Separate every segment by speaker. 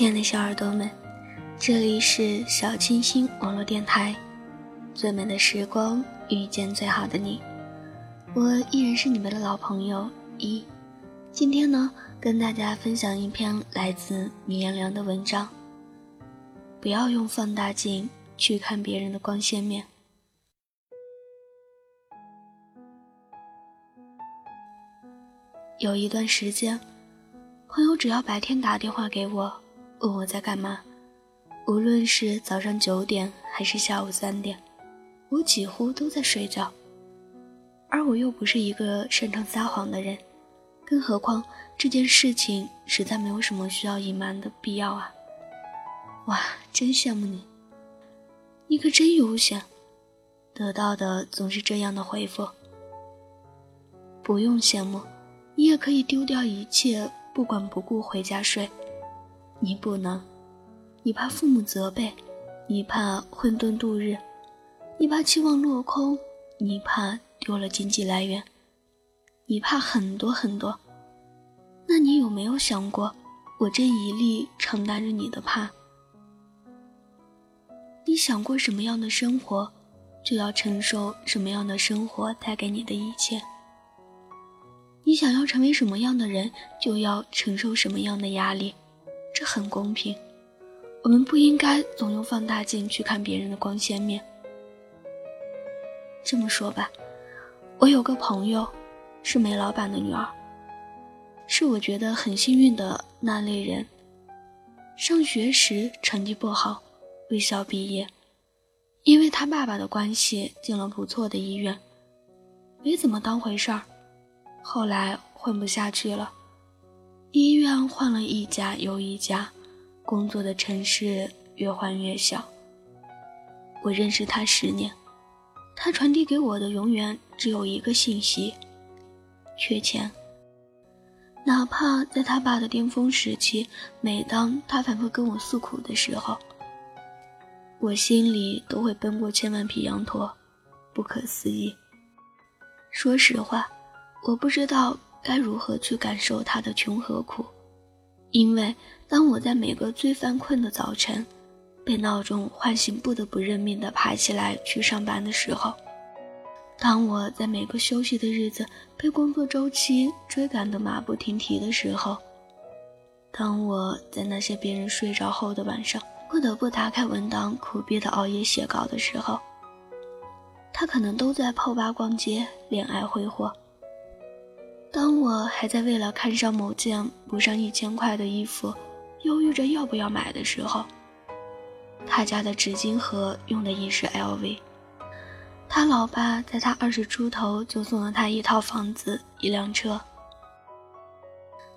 Speaker 1: 亲爱的小耳朵们，这里是小清新网络电台，最美的时光遇见最好的你，我依然是你们的老朋友一。今天呢，跟大家分享一篇来自米凉凉的文章。不要用放大镜去看别人的光鲜面。有一段时间，朋友只要白天打电话给我。问我在干嘛，无论是早上九点还是下午三点，我几乎都在睡觉。而我又不是一个擅长撒谎的人，更何况这件事情实在没有什么需要隐瞒的必要啊！哇，真羡慕你，你可真悠闲，得到的总是这样的回复。不用羡慕，你也可以丢掉一切，不管不顾回家睡。你不能，你怕父母责备，你怕混沌度日，你怕期望落空，你怕丢了经济来源，你怕很多很多。那你有没有想过，我这一力承担着你的怕？你想过什么样的生活，就要承受什么样的生活带给你的一切。你想要成为什么样的人，就要承受什么样的压力。这很公平，我们不应该总用放大镜去看别人的光鲜面。这么说吧，我有个朋友，是煤老板的女儿，是我觉得很幸运的那类人。上学时成绩不好，未校毕业，因为他爸爸的关系进了不错的医院，没怎么当回事儿，后来混不下去了。医院换了一家又一家，工作的城市越换越小。我认识他十年，他传递给我的永远只有一个信息：缺钱。哪怕在他爸的巅峰时期，每当他反复跟我诉苦的时候，我心里都会奔过千万匹羊驼，不可思议。说实话，我不知道。该如何去感受他的穷和苦？因为当我在每个最犯困的早晨，被闹钟唤醒，不得不认命地爬起来去上班的时候；当我在每个休息的日子被工作周期追赶得马不停蹄的时候；当我在那些别人睡着后的晚上，不得不打开文档苦逼的熬夜写稿的时候，他可能都在泡吧逛街，恋爱挥霍。当我还在为了看上某件不上一千块的衣服，犹豫着要不要买的时候，他家的纸巾盒用的也是 LV。他老爸在他二十出头就送了他一套房子、一辆车。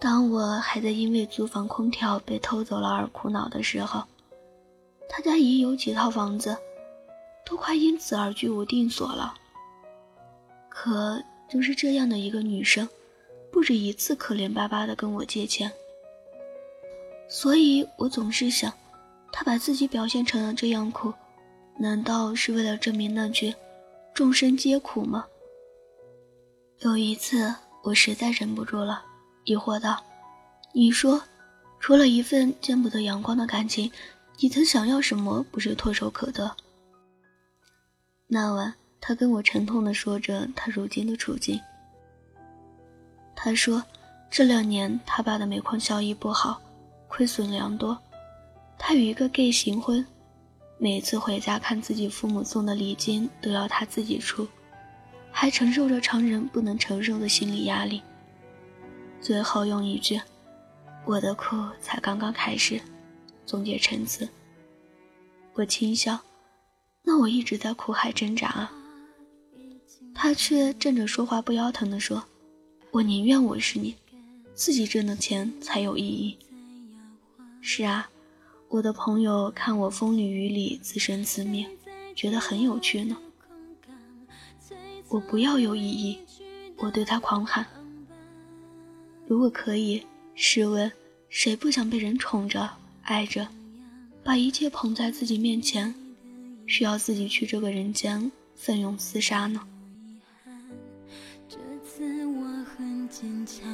Speaker 1: 当我还在因为租房空调被偷走了而苦恼的时候，他家已有几套房子，都快因此而居无定所了。可就是这样的一个女生。不止一次可怜巴巴地跟我借钱，所以我总是想，他把自己表现成了这样苦，难道是为了证明那句“众生皆苦”吗？有一次，我实在忍不住了，疑惑道：“你说，除了一份见不得阳光的感情，你曾想要什么不是唾手可得？”那晚，他跟我沉痛地说着他如今的处境。他说：“这两年他爸的煤矿效益不好，亏损良多。他与一个 gay 行婚，每次回家看自己父母送的礼金都要他自己出，还承受着常人不能承受的心理压力。最后用一句‘我的苦才刚刚开始’总结陈词。我轻笑，那我一直在苦海挣扎啊。他却站着说话不腰疼地说。”我宁愿我是你，自己挣的钱才有意义。是啊，我的朋友看我风里雨里自生自灭，觉得很有趣呢。我不要有意义，我对他狂喊。如果可以，试问谁不想被人宠着、爱着，把一切捧在自己面前，需要自己去这个人间奋勇厮杀呢？
Speaker 2: 坚强，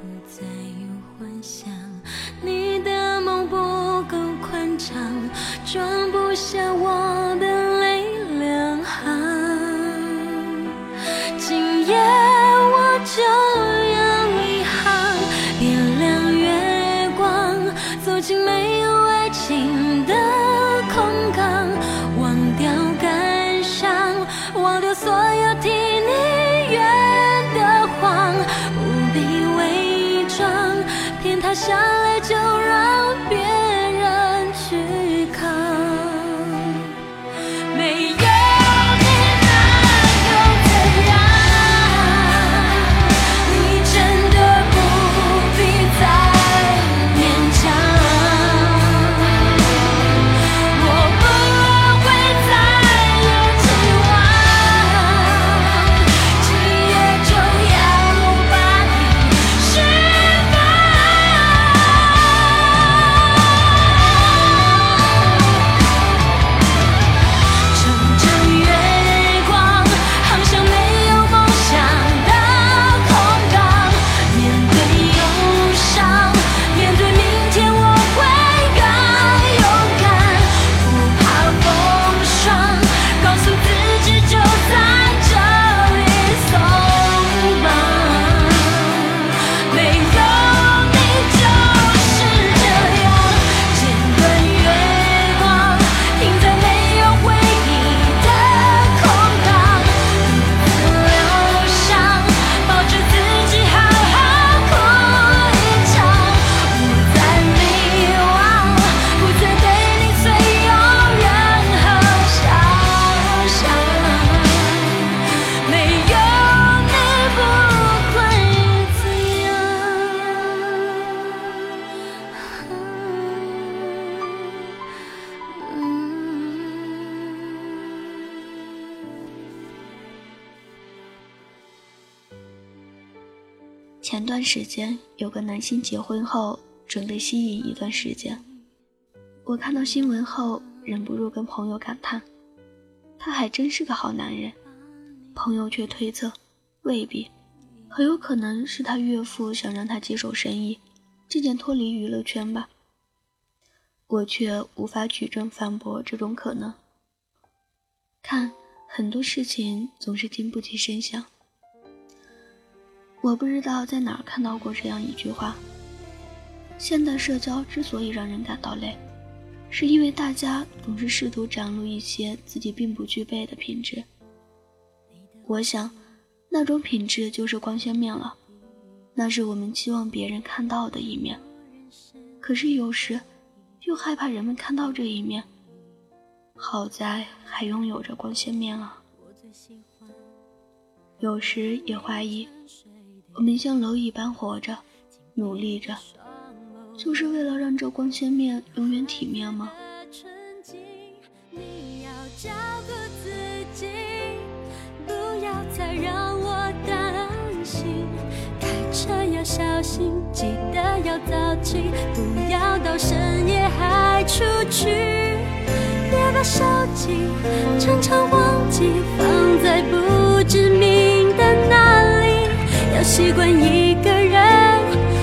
Speaker 2: 不再有幻想。
Speaker 1: 段时间有个男星结婚后准备息影一段时间，我看到新闻后忍不住跟朋友感叹，他还真是个好男人。朋友却推测，未必，很有可能是他岳父想让他接手生意，渐渐脱离娱乐圈吧。我却无法举证反驳这种可能。看，很多事情总是经不起深想。我不知道在哪儿看到过这样一句话：现代社交之所以让人感到累，是因为大家总是试图展露一些自己并不具备的品质。我想，那种品质就是光鲜面了，那是我们期望别人看到的一面。可是有时，又害怕人们看到这一面。好在还拥有着光鲜面啊。有时也怀疑。我们像蝼蚁般活着，努力着，就是为了让这光鲜面永远体面吗？
Speaker 2: 你要照顾自己，不要再让我担心。开车要小心，记得要早起，不要到深夜还出去。别把手机常常忘记放在不知名。要习惯一个人，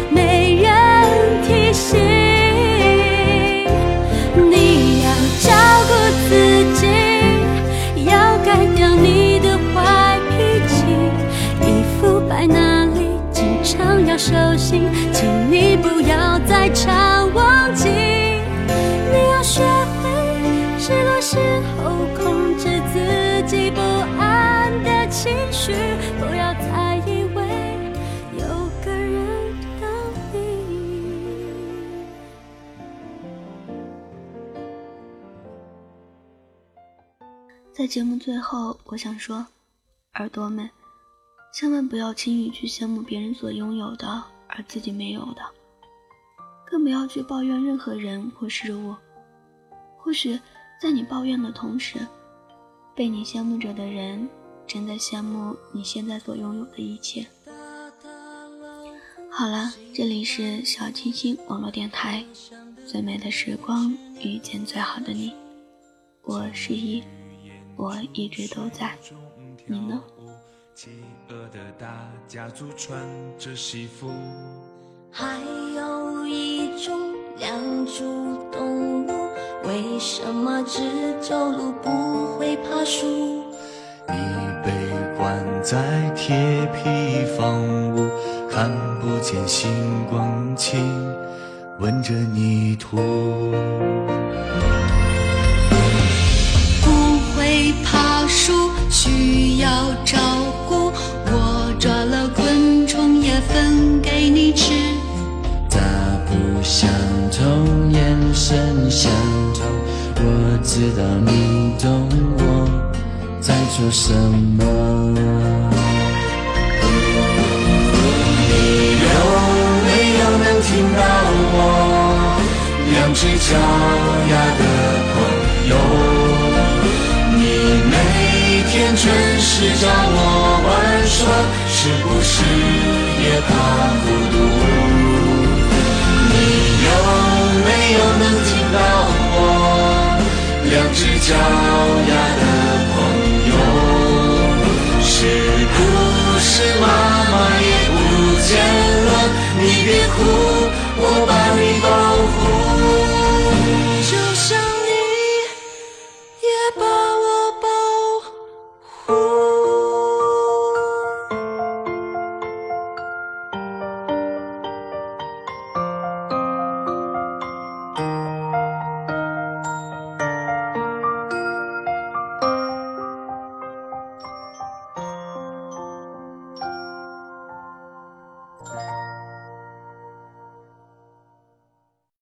Speaker 2: 没人提醒。你要照顾自己，要改掉你的坏脾气。衣服摆哪里，经常要收心，请你不要再吵我
Speaker 1: 在节目最后，我想说，耳朵们，千万不要轻易去羡慕别人所拥有的，而自己没有的，更不要去抱怨任何人或事物。或许在你抱怨的同时，被你羡慕着的人正在羡慕你现在所拥有的一切。好了，这里是小清新网络电台，最美的时光遇见最好的你，我是一，我一直都在，你呢？
Speaker 3: 企鹅的大家族穿着西服，
Speaker 2: 还有一种两足动物，为什么只走路不会爬树？
Speaker 4: 你被关在铁皮房屋，看不见星光，请闻着泥土。知道你懂我在做什么。你有没有能听到我两只脚丫的朋友？你每天准时找我玩耍，是不是也怕孤独？脚丫的朋友？是不是妈妈也不见了？你别哭，我把